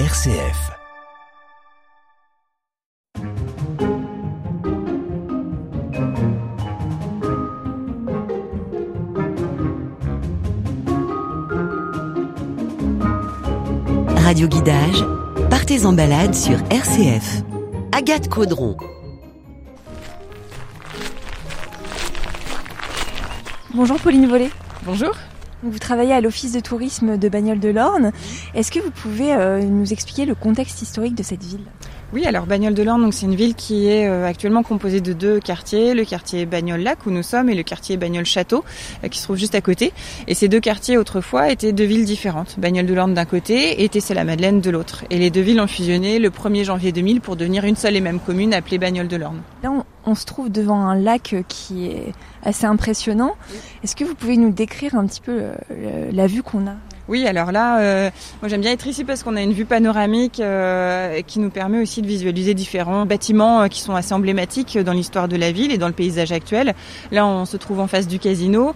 RCF. Radio Guidage, partez en balade sur RCF. Agathe Caudron. Bonjour Pauline Vollet. Bonjour. Vous travaillez à l'Office de tourisme de Bagnoles de l'Orne. Est-ce que vous pouvez euh, nous expliquer le contexte historique de cette ville? Oui, alors Bagnoles de l'Orne, donc c'est une ville qui est euh, actuellement composée de deux quartiers, le quartier Bagnoles-Lac où nous sommes et le quartier Bagnoles-Château euh, qui se trouve juste à côté. Et ces deux quartiers autrefois étaient deux villes différentes. Bagnoles de l'Orne d'un côté et Tessé-la-Madeleine de l'autre. Et les deux villes ont fusionné le 1er janvier 2000 pour devenir une seule et même commune appelée Bagnoles de l'Orne. Là, on, on se trouve devant un lac qui est assez impressionnant. Est-ce que vous pouvez nous décrire un petit peu euh, la vue qu'on a? Oui, alors là, euh, moi j'aime bien être ici parce qu'on a une vue panoramique euh, qui nous permet aussi de visualiser différents bâtiments euh, qui sont assez emblématiques dans l'histoire de la ville et dans le paysage actuel. Là, on se trouve en face du casino,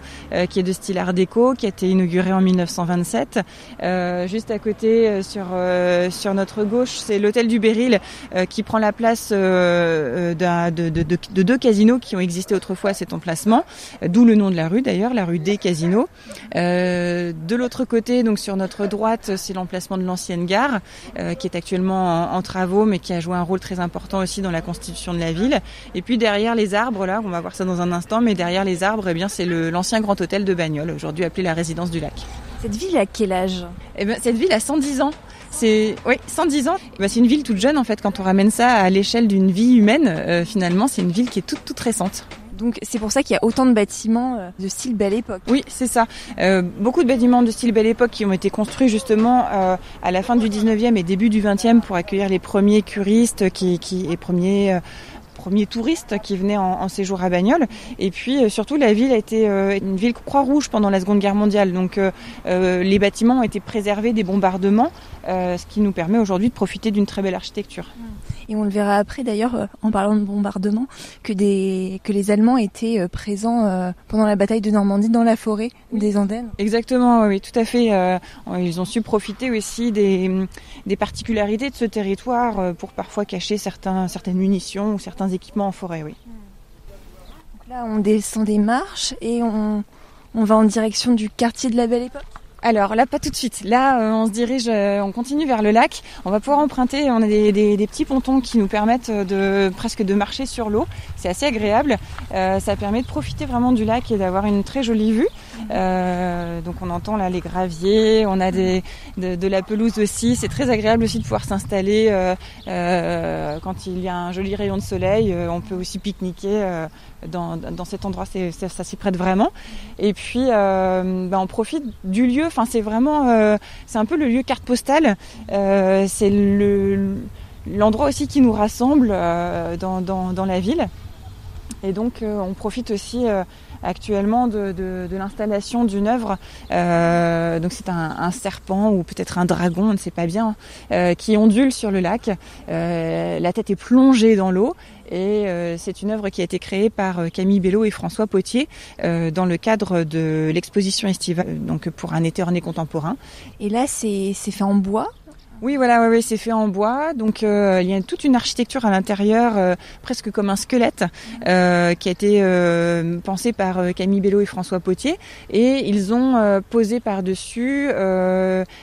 qui est de style Art déco, qui a été inauguré en 1927. Euh, juste à côté, sur sur notre gauche, c'est l'hôtel du Béril, qui prend la place de, de- de- de deux casinos qui ont existé autrefois à cet emplacement, d'où le nom de la rue d'ailleurs, la rue des Casinos. De l'autre côté, donc sur notre droite, c'est l'emplacement de l'ancienne gare, euh, qui est actuellement en, en travaux, mais qui a joué un rôle très important aussi dans la constitution de la ville. Et puis derrière les arbres, là, on va voir ça dans un instant, mais derrière les arbres, eh bien, c'est l'ancien grand hôtel de Bagnoles, aujourd'hui appelé la résidence du lac. Cette ville a quel âge? Eh ben, cette ville a 110 ans. C'est oui, 110 ans. Eh ben, c'est une ville toute jeune en fait. Quand on ramène ça à l'échelle d'une vie humaine, euh, finalement, c'est une ville qui est toute toute récente. Donc c'est pour ça qu'il y a autant de bâtiments euh, de style belle époque. Oui, c'est ça. Euh, beaucoup de bâtiments de style Belle Époque qui ont été construits justement euh, à la fin du 19e et début du 20e pour accueillir les premiers curistes qui, qui et premiers euh, premiers touristes qui venaient en, en séjour à Bagnoles. Et puis euh, surtout, la ville a été euh, une ville Croix-Rouge pendant la Seconde Guerre mondiale. Donc euh, les bâtiments ont été préservés des bombardements, ce qui nous permet aujourd'hui de profiter d'une très belle architecture. Et on le verra après d'ailleurs euh, en parlant de bombardement que des que les Allemands étaient euh, présents euh, pendant la bataille de Normandie dans la forêt des Andennes. Exactement, oui, tout à fait. Ils ont su profiter aussi des, des particularités de ce territoire pour parfois cacher certains, certaines munitions ou certains équipements en forêt. Oui. Donc là on descend des marches et on on va en direction du quartier de la belle époque. Alors là, pas tout de suite. Là, euh, on se dirige, euh, on continue vers le lac. On va pouvoir emprunter. On a des, petits pontons qui nous permettent de presque de marcher sur l'eau. C'est assez agréable. Euh, ça permet de profiter vraiment du lac et d'avoir une très jolie vue. Euh, donc on entend là les graviers. On a de, la pelouse aussi. C'est très agréable aussi de pouvoir s'installer euh, euh, quand il y a un joli rayon de soleil. On peut aussi pique-niquer dans, cet endroit. Ça, s'y prête vraiment. Et puis, ben, on profite du lieu. Enfin, c'est vraiment, c'est un peu le lieu carte postale. C'est le l'endroit aussi qui nous rassemble dans, la ville. Et donc, on profite aussi actuellement de, l'installation d'une œuvre. Euh, donc, c'est un, serpent ou peut-être un dragon, on ne sait pas bien, euh, qui ondule sur le lac. Euh, la tête est plongée dans l'eau. Et c'est une œuvre qui a été créée par Camille Bello et François Potier dans le cadre de l'exposition estivale, donc pour un été orné contemporain. Et là c'est fait en bois. Oui, voilà, c'est fait en bois. Donc euh, il y a toute une architecture à l'intérieur, euh, presque comme un squelette, euh, qui a été euh, pensé par Camille Bello et François Potier. Et ils ont posé par-dessus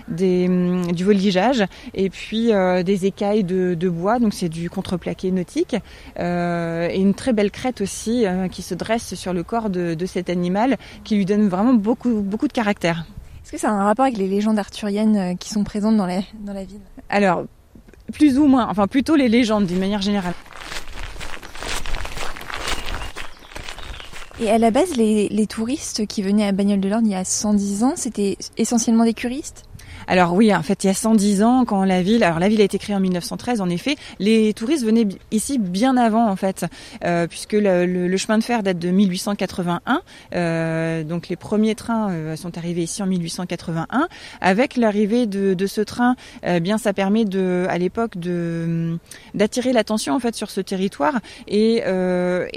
des, hum, du voligeage et puis des écailles de, bois. Donc c'est du contreplaqué nautique et une très belle crête aussi qui se dresse sur le corps de, cet animal, qui lui donne vraiment beaucoup de caractère. Est-ce que ça a un rapport avec les légendes arthuriennes euh, qui sont présentes dans la dans la ville? Alors, plus ou moins, enfin plutôt les légendes d'une manière générale. Et à la base, les, les touristes qui venaient à Bagnoles de l'Orne il y a 110 ans, c'était essentiellement des curistes? Alors oui, en fait, il y a 110 ans, quand la ville, alors la ville a été créée en 1913, en effet, les touristes venaient ici bien avant, en fait, euh, puisque le, chemin de fer date de 1881. euh, donc les premiers trains euh, sont arrivés ici en 1881. Avec l'arrivée de, ce train, eh bien, ça permet de, à l'époque, de d'attirer l'attention en fait sur ce territoire. Et,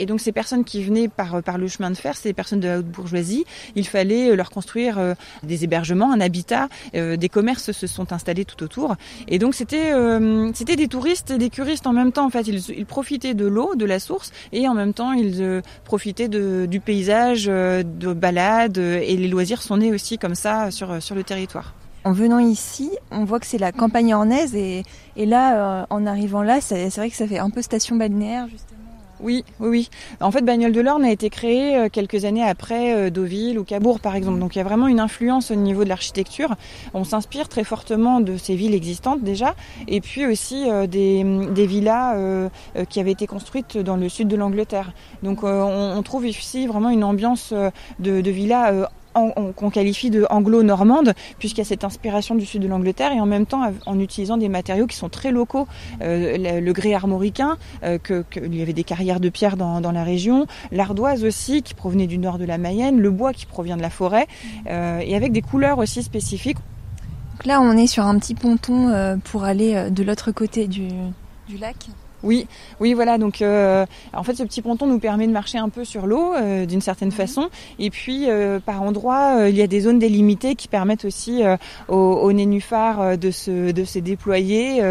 donc ces personnes qui venaient par par le chemin de fer, ces personnes de la haute bourgeoisie, il fallait leur construire des hébergements, un habitat, des commerces se sont installés tout autour. Et donc c'était c'était des touristes et des curistes en même temps. En fait, ils, profitaient de l'eau, de la source, et en même temps ils profitaient de, du paysage, de balades, et les loisirs sont nés aussi comme ça sur sur le territoire. En venant ici, on voit que c'est la campagne ornaise et, et là, en arrivant là, c'est vrai que ça fait un peu station balnéaire justement. Oui, oui, oui. En fait, Bagnole de l'Orne a été créé euh, quelques années après euh, Deauville ou Cabourg, par exemple. Donc, il y a vraiment une influence au niveau de l'architecture. On s'inspire très fortement de ces villes existantes déjà, et puis aussi euh, des, des villas qui avaient été construites dans le sud de l'Angleterre. Donc, on, trouve ici vraiment une ambiance de, de villas qu'on qualifie de anglo-normande, puisqu'il y a cette inspiration du sud de l'Angleterre, et en même temps en utilisant des matériaux qui sont très locaux. Euh, le, grès armoricain, euh, que, il y avait des carrières de pierre dans, la région, l'ardoise aussi, qui provenait du nord de la Mayenne, le bois qui provient de la forêt, euh, et avec des couleurs aussi spécifiques. Donc là, on est sur un petit ponton pour aller de l'autre côté du lac. Oui, oui, voilà. Donc, euh, en fait, ce petit ponton nous permet de marcher un peu sur l'eau euh, d'une certaine mhm. façon. Et puis, euh, par endroits, il y a des zones délimitées qui permettent aussi aux, aux, nénuphars de se de se déployer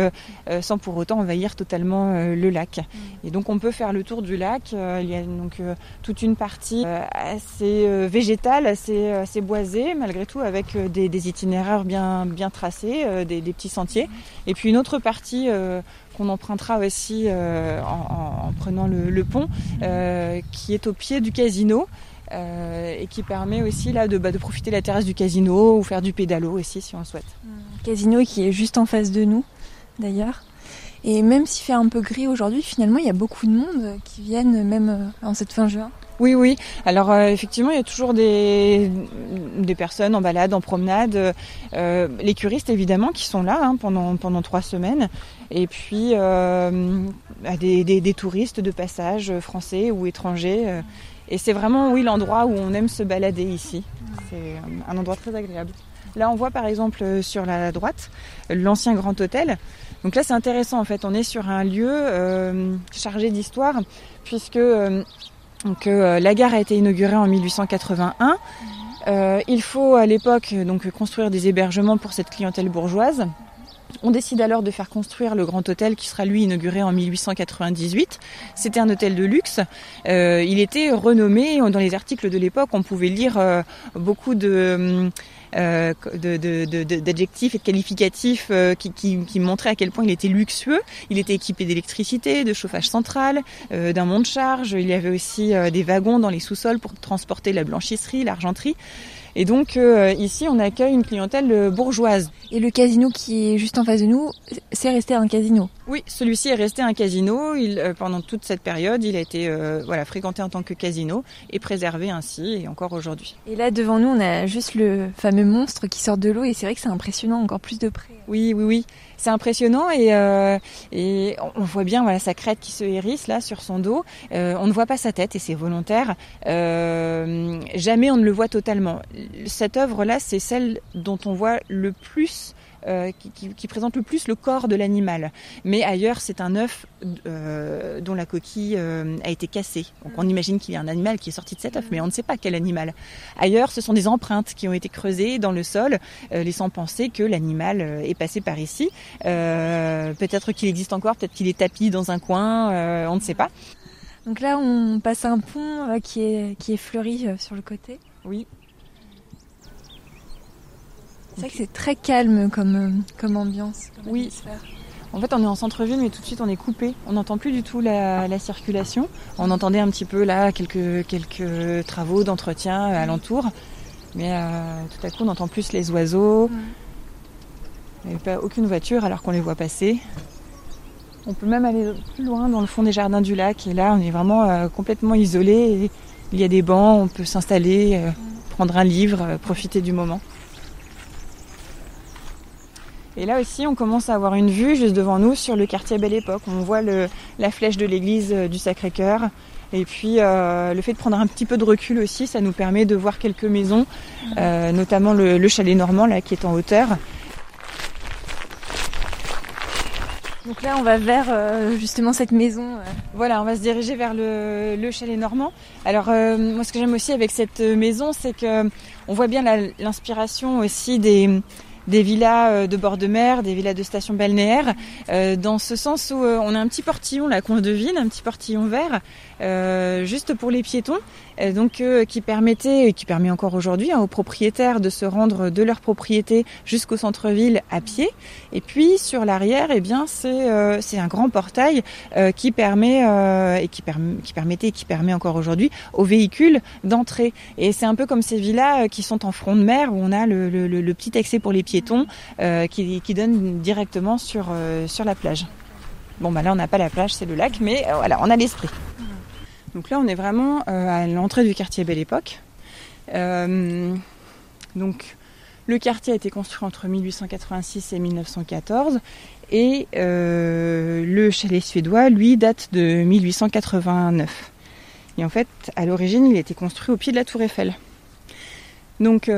sans pour autant envahir totalement le lac. Mhm. Et donc, on peut faire le tour du lac. il y a donc toute une partie assez végétale, assez assez boisée, malgré tout, avec des, des itinéraires bien bien tracés, des, des, petits sentiers. Mhm. Et puis une autre partie qu'on empruntera aussi euh, en, prenant le, pont, euh, qui est au pied du casino. Euh, et qui permet aussi là de, bah, de profiter de la terrasse du casino ou faire du pédalo aussi si on le souhaite. Casino qui est juste en face de nous d'ailleurs. Et même s'il fait un peu gris aujourd'hui, finalement il y a beaucoup de monde qui viennent même en cette fin juin. Oui, oui. Alors euh, effectivement, il y a toujours des, des personnes en balade, en promenade, euh, les curistes évidemment qui sont là hein, pendant pendant trois semaines, et puis euh, des, des, touristes de passage français ou étrangers. Euh. et c'est vraiment oui l'endroit où on aime se balader ici. C'est un endroit très agréable. Là, on voit par exemple sur la droite l'ancien Grand Hôtel. Donc là, c'est intéressant en fait. On est sur un lieu euh, chargé d'histoire puisque euh, la gare a été inaugurée en 1881. Euh, il faut à l'époque donc construire des hébergements pour cette clientèle bourgeoise. On décide alors de faire construire le grand hôtel qui sera lui inauguré en 1898. C'était un hôtel de luxe. Euh, il était renommé. Dans les articles de l'époque, on pouvait lire euh, beaucoup de euh, d'adjectifs et de qualificatifs qui, montraient à quel point il était luxueux. Il était équipé d'électricité, de chauffage central, euh, d'un monte-charge. Il y avait aussi des wagons dans les sous-sols pour transporter la blanchisserie, l'argenterie. Et donc euh, ici, on accueille une clientèle euh, bourgeoise. Et le casino qui est juste en face de nous, c'est resté un casino Oui, celui-ci est resté un casino. Il, euh, pendant toute cette période, il a été voilà, fréquenté en tant que casino et préservé ainsi, et encore aujourd'hui. Et là, devant nous, on a juste le fameux monstre qui sort de l'eau, et c'est vrai que c'est impressionnant encore plus de près. Oui, oui, oui c'est impressionnant et, euh, et on voit bien voilà sa crête qui se hérisse là sur son dos. Euh, on ne voit pas sa tête et c'est volontaire. Euh, jamais on ne le voit totalement. Cette œuvre là, c'est celle dont on voit le plus euh, qui, qui, présente le plus le corps de l'animal. Mais ailleurs, c'est un œuf euh, dont la coquille euh, a été cassée. Donc on imagine qu'il y a un animal qui est sorti de cet œuf, mais on ne sait pas quel animal. Ailleurs, ce sont des empreintes qui ont été creusées dans le sol, laissant penser que l'animal est passé par ici. peut-être qu'il existe encore, peut-être qu'il est tapis dans un coin, on ne sait pas. Donc là, on passe un pont qui est, qui est fleuri sur le côté. Oui, c'est vrai que c'est très calme comme, euh, comme ambiance. oui. En fait, on est en centre-ville, mais tout de suite, on est coupé. On n'entend plus du tout la, la, circulation. On entendait un petit peu là quelques, quelques travaux d'entretien alentour. Mais euh, tout à coup, on n'entend plus les oiseaux. Il n'y avait pas aucune voiture alors qu'on les voit passer. On peut même aller plus loin dans le fond des jardins du lac. Et là, on est vraiment euh, complètement isolé. il y a des bancs, on peut s'installer, prendre un livre, profiter du moment. Et là aussi, on commence à avoir une vue juste devant nous sur le quartier Belle Époque. On voit le, la flèche de l'église euh, du Sacré-Cœur. Et puis euh, le fait de prendre un petit peu de recul aussi, ça nous permet de voir quelques maisons, euh, notamment le, le, chalet normand là qui est en hauteur. Donc là, on va vers euh, justement cette maison. Voilà, on va se diriger vers le, le chalet normand. Alors moi, ce que j'aime aussi avec cette maison, c'est que on voit bien l'inspiration aussi des des villas de bord de mer, des villas de station balnéaire, dans ce sens où on a un petit portillon là qu'on devine, un petit portillon vert, juste pour les piétons, donc qui permettait, et qui permet encore aujourd'hui hein, aux propriétaires de se rendre de leur propriété jusqu'au centre-ville à pied. Et puis sur l'arrière, eh bien c'est c'est un grand portail qui permet et qui, permettait et qui permet encore aujourd'hui aux véhicules d'entrer. Et c'est un peu comme ces villas qui sont en front de mer où on a le, le, petit accès pour les piétons qui, qui donne directement sur sur la plage. Bon bah là on n'a pas la plage, c'est le lac, mais voilà, on a l'esprit. Donc là, on est vraiment euh, à l'entrée du quartier Belle Époque. Euh, donc, le quartier a été construit entre 1886 et 1914 et euh, le chalet suédois, lui, date de 1889. Et en fait, à l'origine, il a été construit au pied de la Tour Eiffel. Donc,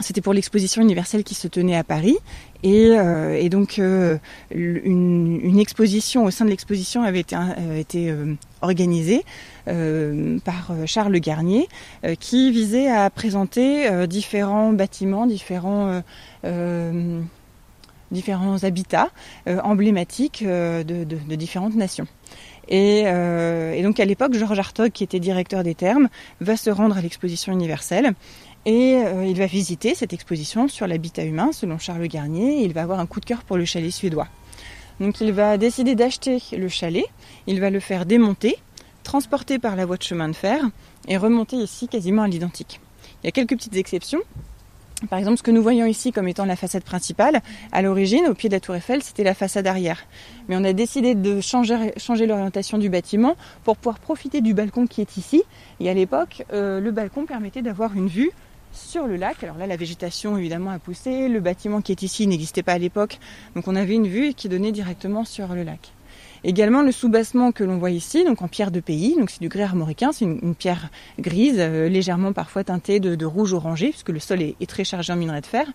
c'était pour l'exposition universelle qui se tenait à Paris. Et, euh, donc euh, une, exposition au sein de l'exposition avait été, euh, organisée par Charles Garnier qui visait à présenter différents bâtiments, différents habitats emblématiques de, différentes nations. Et, donc à l'époque, Georges Hartog, qui était directeur des termes, va se rendre à l'exposition universelle et euh, il va visiter cette exposition sur l'habitat humain selon Charles Garnier et il va avoir un coup de cœur pour le chalet suédois. Donc il va décider d'acheter le chalet, il va le faire démonter, transporter par la voie de chemin de fer et remonter ici quasiment à l'identique. Il y a quelques petites exceptions. Par exemple, ce que nous voyons ici comme étant la façade principale, à l'origine, au pied de la tour Eiffel, c'était la façade arrière. Mais on a décidé de changer, l'orientation du bâtiment pour pouvoir profiter du balcon qui est ici. Et à l'époque, euh, le balcon permettait d'avoir une vue sur le lac. Alors là, la végétation évidemment a poussé, le bâtiment qui est ici n'existait pas à l'époque, donc on avait une vue qui donnait directement sur le lac. Également le soubassement que l'on voit ici, donc en pierre de pays, donc c'est du grès armoricain, c'est une, pierre grise, euh, légèrement parfois teintée de, rouge orangé, puisque le sol est, très chargé en minerai de fer.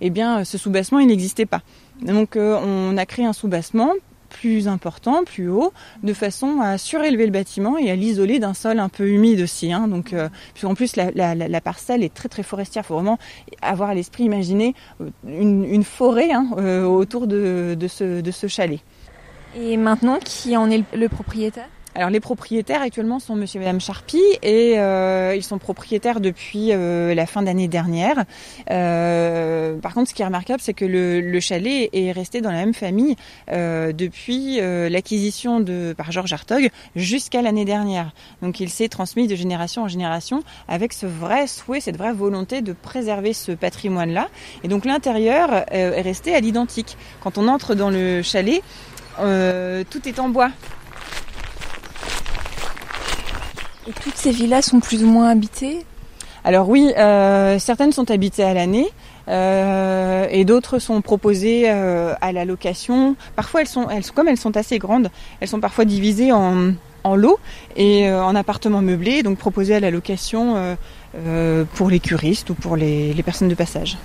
Eh bien, ce soubassement, il n'existait pas. Donc, euh, on a créé un soubassement plus important, plus haut, de façon à surélever le bâtiment et à l'isoler d'un sol un peu humide aussi. Hein. Donc, euh, en plus la, parcelle est très très forestière. Il faut vraiment avoir à l'esprit, imaginer euh, une, forêt hein, euh, autour de ce chalet. Et maintenant, qui en est le propriétaire? Alors les propriétaires actuellement sont Monsieur et Madame Charpie et euh, ils sont propriétaires depuis euh, la fin d'année dernière. Euh, par contre, ce qui est remarquable, c'est que le, chalet est resté dans la même famille depuis l'acquisition de par Georges Hartog jusqu'à l'année dernière. Donc il s'est transmis de génération en génération avec ce vrai souhait, cette vraie volonté de préserver ce patrimoine-là. Et donc l'intérieur est resté à l'identique. Quand on entre dans le chalet, tout est en bois. Et toutes ces villas sont plus ou moins habitées? Alors oui, euh, certaines sont habitées à l'année. Euh, et d'autres sont proposées euh, à la location. Parfois, elles sont, elles, comme elles sont assez grandes, elles sont parfois divisées en, en lots et en appartements meublés, donc proposées à la location pour les curistes ou pour les, les personnes de passage.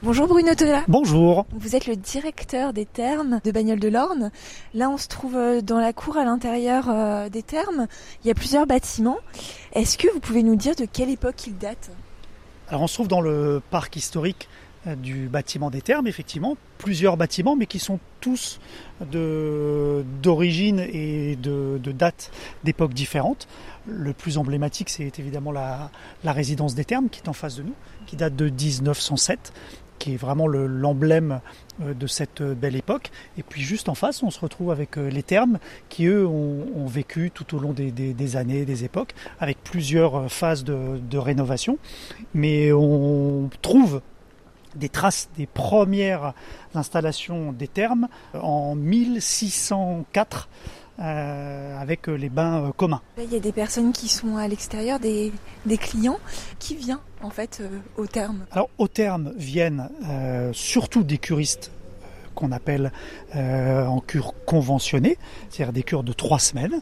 Bonjour Bruno Tola. Bonjour. Vous êtes le directeur des thermes de Bagnoles de l'Orne. Là, on se trouve euh, dans la cour à l'intérieur euh, des thermes. Il y a plusieurs bâtiments. Est-ce que vous pouvez nous dire de quelle époque ils datent? Alors, on se trouve dans le parc historique euh, du bâtiment des thermes, effectivement, plusieurs bâtiments, mais qui sont tous d'origine et de, de date d'époques différentes. Le plus emblématique, c'est évidemment la, la, résidence des thermes qui est en face de nous, qui date de 1907 qui est vraiment l'emblème euh, de cette euh, belle époque. Et puis juste en face, on se retrouve avec euh, les thermes qui, eux, ont, vécu tout au long des, années, des époques, avec plusieurs phases de, rénovation. Mais on trouve des traces des premières installations des thermes en 1604 euh, avec euh, les bains euh, communs. Il y a des personnes qui sont à l'extérieur, des, clients. Qui vient en fait au terme? Alors au terme viennent surtout des curistes qu'on appelle en cure conventionnée, c'est-à-dire des cures de trois semaines,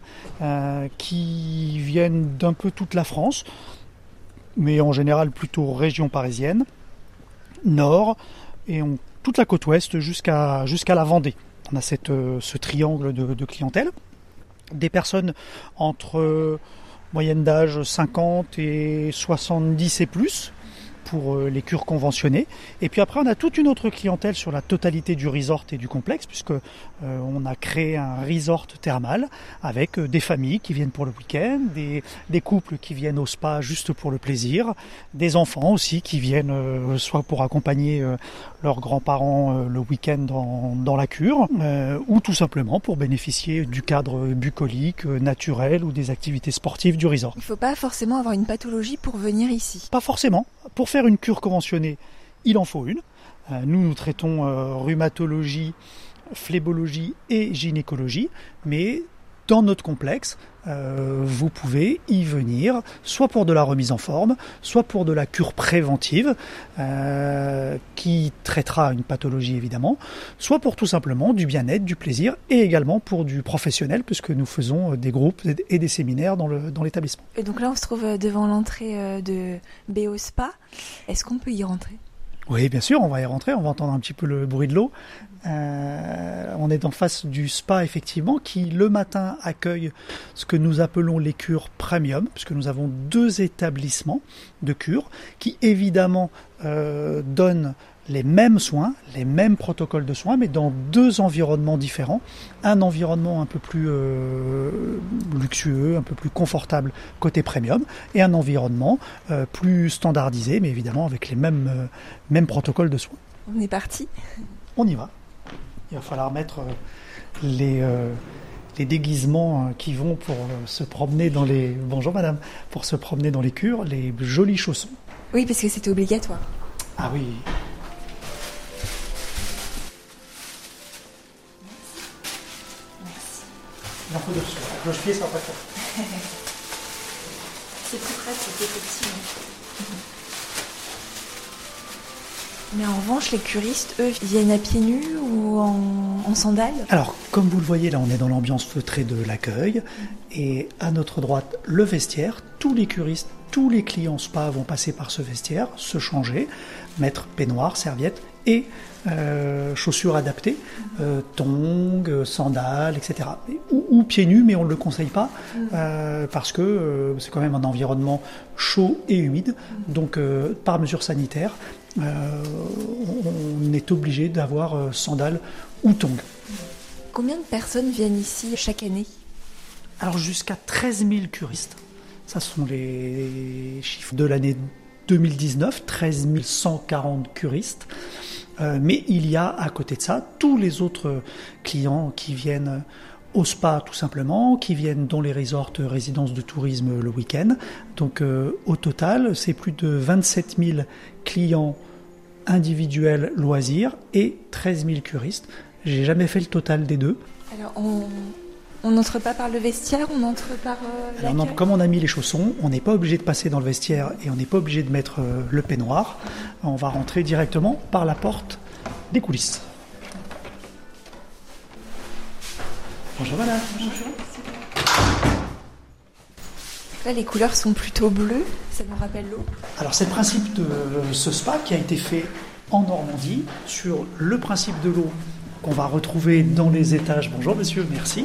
qui viennent d'un peu toute la France, mais en général plutôt région parisienne, nord, et on, toute la côte ouest jusqu'à jusqu'à la Vendée. On a cette, ce triangle de clientèle des personnes entre Moyenne d'âge 50 et 70 et plus pour euh, les cures conventionnées. Et puis après, on a toute une autre clientèle sur la totalité du resort et du complexe, puisque euh, on a créé un resort thermal avec euh, des familles qui viennent pour le week-end, des, des, couples qui viennent au spa juste pour le plaisir, des enfants aussi qui viennent soit pour accompagner leurs grands-parents le week-end dans, dans, la cure, ou tout simplement pour bénéficier du cadre bucolique, naturel ou des activités sportives du resort. Il ne faut pas forcément avoir une pathologie pour venir ici. Pas forcément. Pour faire une cure conventionnée, il en faut une. Euh, nous, nous traitons euh, rhumatologie, phlébologie et gynécologie, mais dans notre complexe, euh, vous pouvez y venir, soit pour de la remise en forme, soit pour de la cure préventive, qui traitera une pathologie évidemment, soit pour tout simplement du bien-être, du plaisir, et également pour du professionnel, puisque nous faisons des groupes et des séminaires dans l'établissement. et donc là, on se trouve devant l'entrée de BO Spa. Est-ce qu'on peut y rentrer? Oui, bien sûr, on va y rentrer, on va entendre un petit peu le bruit de l'eau. Euh, on est en face du spa, effectivement, qui le matin accueille ce que nous appelons les cures premium, puisque nous avons deux établissements de cures qui, évidemment, euh, donnent les mêmes soins, les mêmes protocoles de soins, mais dans deux environnements différents. Un environnement un peu plus euh, luxueux, un peu plus confortable côté premium, et un environnement euh, plus standardisé, mais évidemment avec les mêmes, euh, mêmes protocoles de soins. On est parti On y va. Il va falloir mettre les, les déguisements qui vont pour se promener dans les... Bonjour madame, pour se promener dans les cures, les jolis chaussons. Oui, parce que c'était obligatoire. Ah oui, Il en faut deux La cloche-pied, ça va pas faire. c'est plus pratique, effectivement. Mais en revanche, les curistes, eux, viennent à pieds nus ou en, sandales? Alors, comme vous le voyez, là, on est dans l'ambiance feutrée de l'accueil. Et à notre droite, le vestiaire. Tous les curistes, tous les clients spa vont passer par ce vestiaire, se changer, mettre peignoir, serviette et euh, chaussures adaptées, euh, tongs, sandales, etc. Ou, pieds nus, mais on ne le conseille pas euh, parce que c'est quand même un environnement chaud et humide. Donc, par mesure sanitaire, on, est obligé d'avoir sandales ou tongs. Combien de personnes viennent ici chaque année? Alors, jusqu'à 13 000 curistes. Ça sont les chiffres de l'année 2019, 13 140 curistes. Euh, mais il y a à côté de ça tous les autres clients qui viennent au spa tout simplement, qui viennent dans les resorts résidences de tourisme le week-end. Donc euh, au total, c'est plus de 27 000 clients individuels loisirs et 13 000 curistes. J'ai jamais fait le total des deux. Alors on, on n'entre pas par le vestiaire, on entre par euh, Comme on a mis les chaussons, on n'est pas obligé de passer dans le vestiaire et on n'est pas obligé de mettre euh, le peignoir. On va rentrer directement par la porte des coulisses. Bonjour madame. Bonjour. Là, les couleurs sont plutôt bleues, ça nous rappelle l'eau. Alors, c'est le principe de ce spa qui a été fait en Normandie sur le principe de l'eau qu'on va retrouver dans les étages. Bonjour monsieur, merci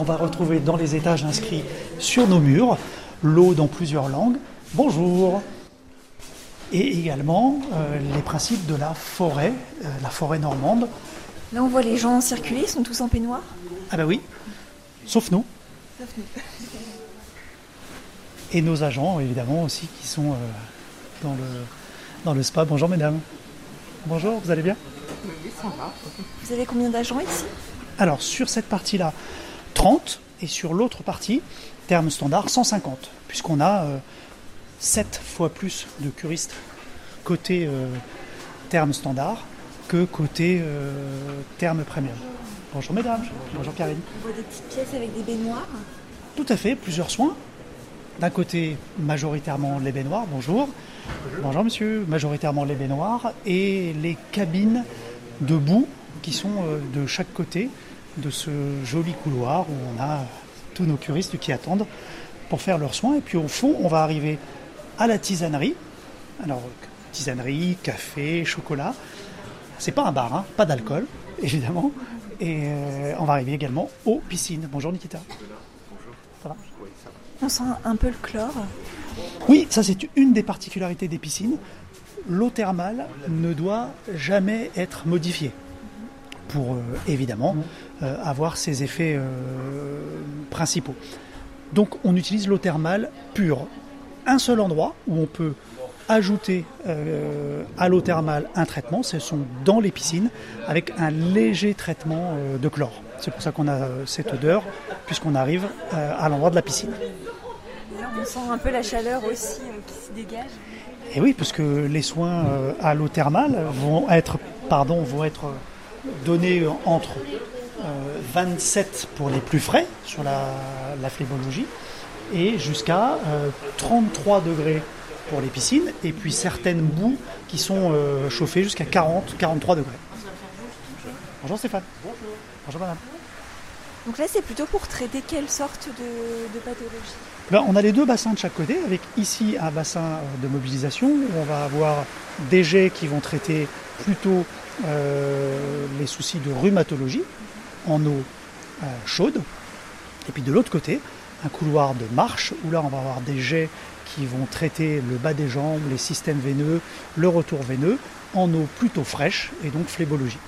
qu'on va retrouver dans les étages inscrits sur nos murs, l'eau dans plusieurs langues, bonjour, et également euh, les principes de la forêt, euh, la forêt normande. Là on voit les gens circuler, ils sont tous en peignoir Ah bah oui, sauf nous. Sauf nous. et nos agents évidemment aussi qui sont euh, dans, le, dans le spa. Bonjour mesdames. Bonjour, vous allez bien? Oui, ça va. Vous avez combien d'agents ici? Alors sur cette partie-là, 30 et sur l'autre partie, terme standard, 150, puisqu'on a 7 euh, fois plus de curistes côté euh, terme standard que côté euh, terme premium. Bonjour mesdames, bonjour Karine. On voit des petites pièces avec des baignoires Tout à fait, plusieurs soins. D'un côté, majoritairement les baignoires, bonjour. Bonjour monsieur, majoritairement les baignoires et les cabines de boue qui sont de chaque côté de ce joli couloir où on a tous nos curistes qui attendent pour faire leurs soins. Et puis au fond, on va arriver à la tisanerie. Alors, tisanerie, café, chocolat. C'est pas un bar, hein, pas d'alcool, évidemment. Et euh, on va arriver également aux piscines. Bonjour Nikita. Bonjour. Ça va? On sent un peu le chlore. Oui, ça c'est une des particularités des piscines. L'eau thermale ne doit jamais être modifiée pour euh, évidemment euh, avoir ses effets euh, principaux. Donc on utilise l'eau thermale pure. Un seul endroit où on peut ajouter à l'eau thermale un traitement, ce sont dans les piscines avec un léger traitement de chlore. C'est pour ça qu'on a cette odeur puisqu'on arrive à l'endroit de la piscine. On sent un peu la chaleur aussi qui se dégage. Et oui, parce que les soins à l'eau thermale vont être, pardon, vont être donné entre 27 euh, pour les plus frais sur la, la et jusqu'à 33 euh, degrés pour les piscines et puis certaines boues qui sont euh, chauffées jusqu'à 40, 43 degrés. Bonjour Stéphane. Bonjour. Bonjour madame. Donc là c'est plutôt pour traiter quelle sorte de, pathologie? Ben, On a les deux bassins de chaque côté avec ici un bassin de mobilisation où on va avoir des jets qui vont traiter plutôt euh, les soucis de rhumatologie en eau euh, chaude. Et puis de l'autre côté, un couloir de marche où là on va avoir des jets qui vont traiter le bas des jambes, les systèmes veineux, le retour veineux en eau plutôt fraîche et donc phlébologie.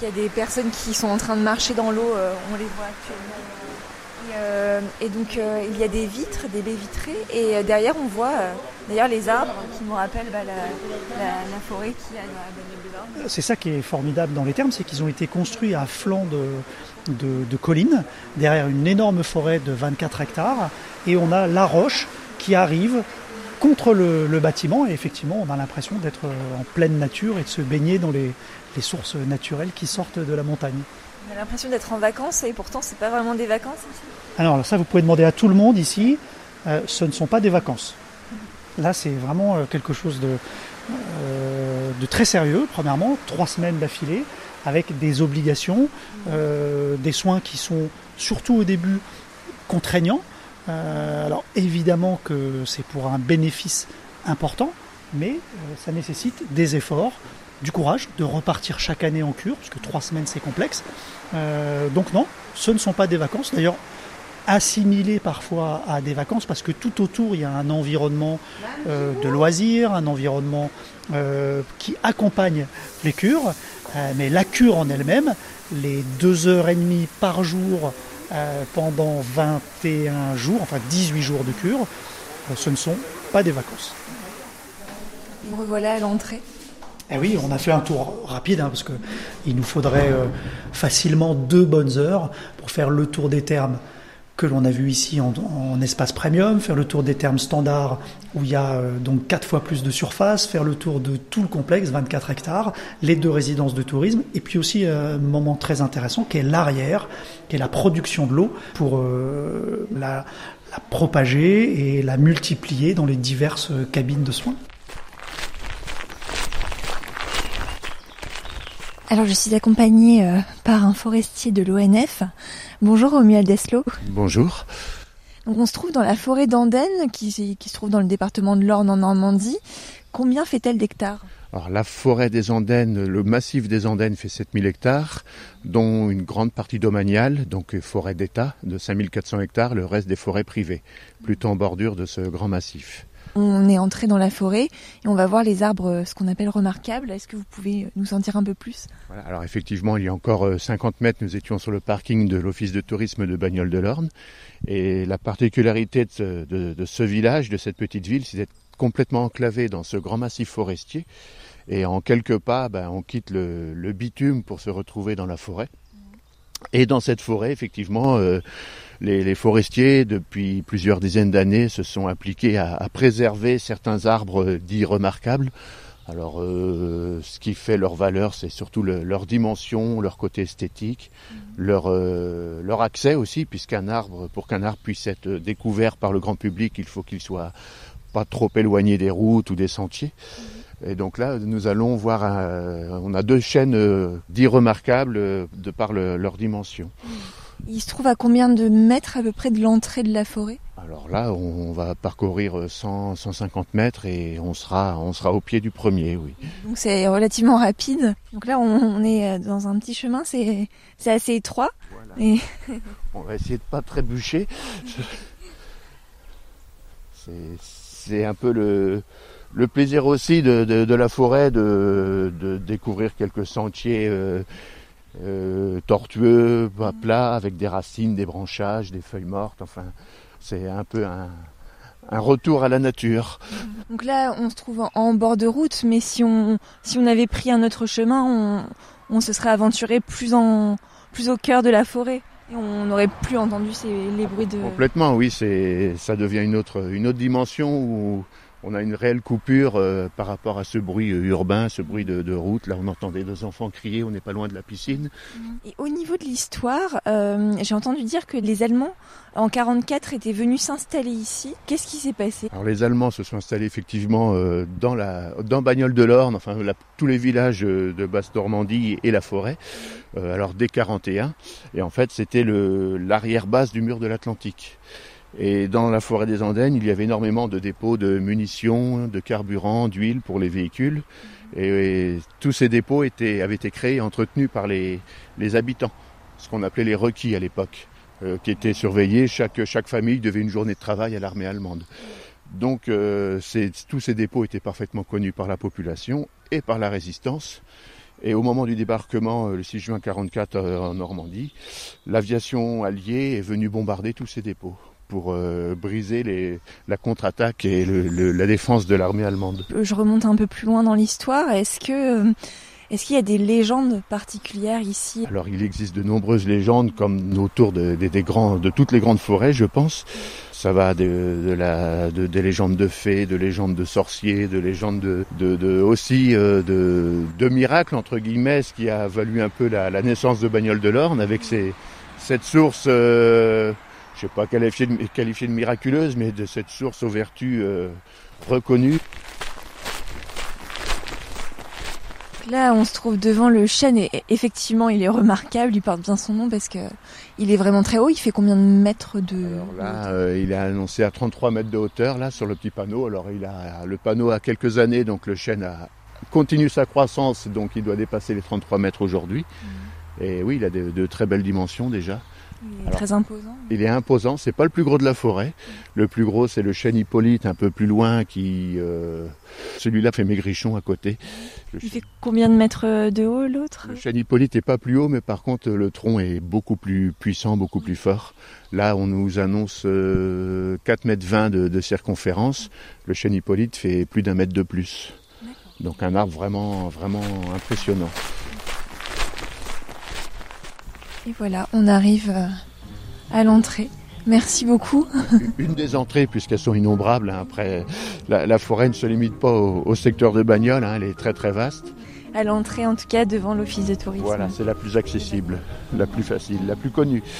il y a des personnes qui sont en train de marcher dans l'eau, euh, on les voit actuellement euh, et, donc euh, il y a des vitres, des baies vitrées, et euh, derrière on voit d'ailleurs les arbres qui nous rappellent bah, la, forêt qui a dans la C'est ça qui est formidable dans les termes, c'est qu'ils ont été construits à flanc de, de, collines, derrière une énorme forêt de 24 hectares, et on a la roche qui arrive contre le, bâtiment, et effectivement on a l'impression d'être en pleine nature et de se baigner dans les sources naturelles qui sortent de la montagne. On a l'impression d'être en vacances et pourtant c'est pas vraiment des vacances ici? Alors ça vous pouvez demander à tout le monde ici, euh, ce ne sont pas des vacances. Là c'est vraiment euh, quelque chose euh, de, très sérieux, premièrement, trois semaines d'affilée, avec des obligations, des soins qui sont surtout au début contraignants. alors évidemment que c'est pour un bénéfice important, mais ça nécessite des efforts, du courage de repartir chaque année en cure, parce que trois semaines c'est complexe. Euh, donc non, ce ne sont pas des vacances. D'ailleurs, assimilés parfois à des vacances, parce que tout autour il y a un environnement euh, de loisirs, un environnement euh, qui accompagne les cures. mais la cure en elle-même, les deux heures et demie par jour pendant 21 jours, enfin 18 jours de cure, ce ne sont pas des vacances. Revoilà à l'entrée. Eh oui, on a fait un tour rapide hein, parce qu'il nous faudrait euh, facilement deux bonnes heures pour faire le tour des termes que l'on a vu ici en, espace premium, faire le tour des termes standards où il y a euh, donc quatre fois plus de surface, faire le tour de tout le complexe, 24 hectares, les deux résidences de tourisme, et puis aussi euh, un moment très intéressant qui est l'arrière, qui est la production de l'eau pour la propager et la multiplier dans les diverses cabines de soins. Alors je suis accompagnée euh, par un forestier de l'ONF. Bonjour Romuald Deslo. Bonjour. Donc on se trouve dans la forêt d'Andenne qui, se trouve dans le département de l'Orne en Normandie. Combien fait-elle d'hectares? Alors la forêt des Andennes, le massif des Andennes fait 7000 hectares, dont une grande partie domaniale, donc forêt d'État de 5400 hectares, le reste des forêts privées, plutôt en bordure de ce grand massif. On est entré dans la forêt et on va voir les arbres, euh, ce qu'on appelle remarquables. Est-ce que vous pouvez nous en dire un peu plus? Alors effectivement, il y a encore 50 euh, mètres, nous étions sur le parking de l'Office de tourisme de Bagnoles de l'Orne. Et la particularité de ce, village, de cette petite ville, c'est d'être complètement enclavé dans ce grand massif forestier. Et en quelques pas, ben, on quitte le, bitume pour se retrouver dans la forêt. Et dans cette forêt, effectivement, euh, les, forestiers, depuis plusieurs dizaines d'années, se sont appliqués à, préserver certains arbres dits remarquables. Alors, euh, ce qui fait leur valeur, c'est surtout leur dimension, leur côté esthétique, mmh. leur, euh, leur accès aussi, puisqu'un arbre, pour qu'un arbre puisse être découvert par le grand public, il faut qu'il soit pas trop éloigné des routes ou des sentiers. Mmh. Et donc là, nous allons voir, on a deux chaînes dits remarquables de par leur dimension. Mmh. Il se trouve à combien de mètres à peu près de l'entrée de la forêt? Alors là, on va parcourir 100, 150 mètres et on sera, on sera au pied du premier, oui. Donc c'est relativement rapide. Donc là, on, est dans un petit chemin, c'est assez étroit. Et... on va essayer de pas trébucher. C'est un peu le, le plaisir aussi de, de, la forêt de, de, découvrir quelques sentiers euh, euh, tortueux, plats, avec des racines, des branchages, des feuilles mortes. Enfin, c'est un peu un, un, retour à la nature. Donc là, on se trouve en, bord de route, mais si on, si on avait pris un autre chemin, on, on se serait aventuré plus, en, plus au cœur de la forêt. Et on n'aurait plus entendu ces, les bruits de... Complètement, oui, ça devient une autre, une autre dimension où on a une réelle coupure euh, par rapport à ce bruit euh, urbain, ce bruit de, route. Là, on entendait deux enfants crier, on n'est pas loin de la piscine. Et au niveau de l'histoire, euh, j'ai entendu dire que les Allemands, en 44, étaient venus s'installer ici. Qu'est-ce qui s'est passé? Alors, les Allemands se sont installés effectivement dans la dans Bagnoles de l'Orne, enfin tous les villages de Basse-Normandie et la forêt. alors dès 41, et en fait, c'était l'arrière-base du mur de l'Atlantique. Et dans la forêt des Andennes, il y avait énormément de dépôts de munitions, de carburant, d'huile pour les véhicules. Et, tous ces dépôts étaient, avaient été créés et entretenus par les, les habitants, ce qu'on appelait les requis à l'époque, euh, qui étaient surveillés. Chaque, chaque famille devait une journée de travail à l'armée allemande. Donc euh, tous ces dépôts étaient parfaitement connus par la population et par la résistance. Et au moment du débarquement, euh, le 6 juin 1944 en Normandie, l'aviation alliée est venue bombarder tous ces dépôts pour euh, briser les, la contre-attaque et la défense de l'armée allemande. Je remonte un peu plus loin dans l'histoire. Est-ce que euh, est-ce qu'il y a des légendes particulières ici? Alors il existe de nombreuses légendes comme autour de, des grands, de toutes les grandes forêts, je pense. Ça va de, la, de, des légendes de fées, de légendes de sorciers, de légendes de, aussi euh, de, miracles entre guillemets, ce qui a valu un peu la, la naissance de Bagnole de l'Orne avec cette source je sais pas qualifier de, qualifier de miraculeuse, mais de cette source aux vertus euh, reconnues. Là, on se trouve devant le chêne et effectivement, il est remarquable. Il porte bien son nom parce que il est vraiment très haut. Il fait combien de mètres de Alors là, euh, il est annoncé à 33 mètres de hauteur là sur le petit panneau. Alors il a le panneau a quelques années, donc le chêne a continue sa croissance, donc il doit dépasser les 33 mètres aujourd'hui. Mmh. Et oui, il a de très belles dimensions déjà. Il est très imposant. Il est imposant, c'est pas le plus gros de la forêt. Le plus gros, c'est le chêne Hippolyte, un peu plus loin, qui. Euh, celui-là fait maigrichon à côté. il fait combien de mètres de haut l'autre? Le chêne Hippolyte n'est pas plus haut, mais par contre, le tronc est beaucoup plus puissant, beaucoup plus fort. Là, on nous annonce 4 euh, mètres 20 de, de circonférence. Le chêne Hippolyte fait plus d'un mètre de plus. Donc un arbre vraiment, vraiment impressionnant. Et voilà, on arrive euh, à l'entrée. Merci beaucoup. Une des entrées, puisqu'elles sont innombrables. Hein, après, la, forêt ne se limite pas au, secteur de Bagnoles, hein, elle est très très vaste. À l'entrée, en tout cas, devant l'office de tourisme. Voilà, c'est la plus accessible, la plus facile, la plus connue.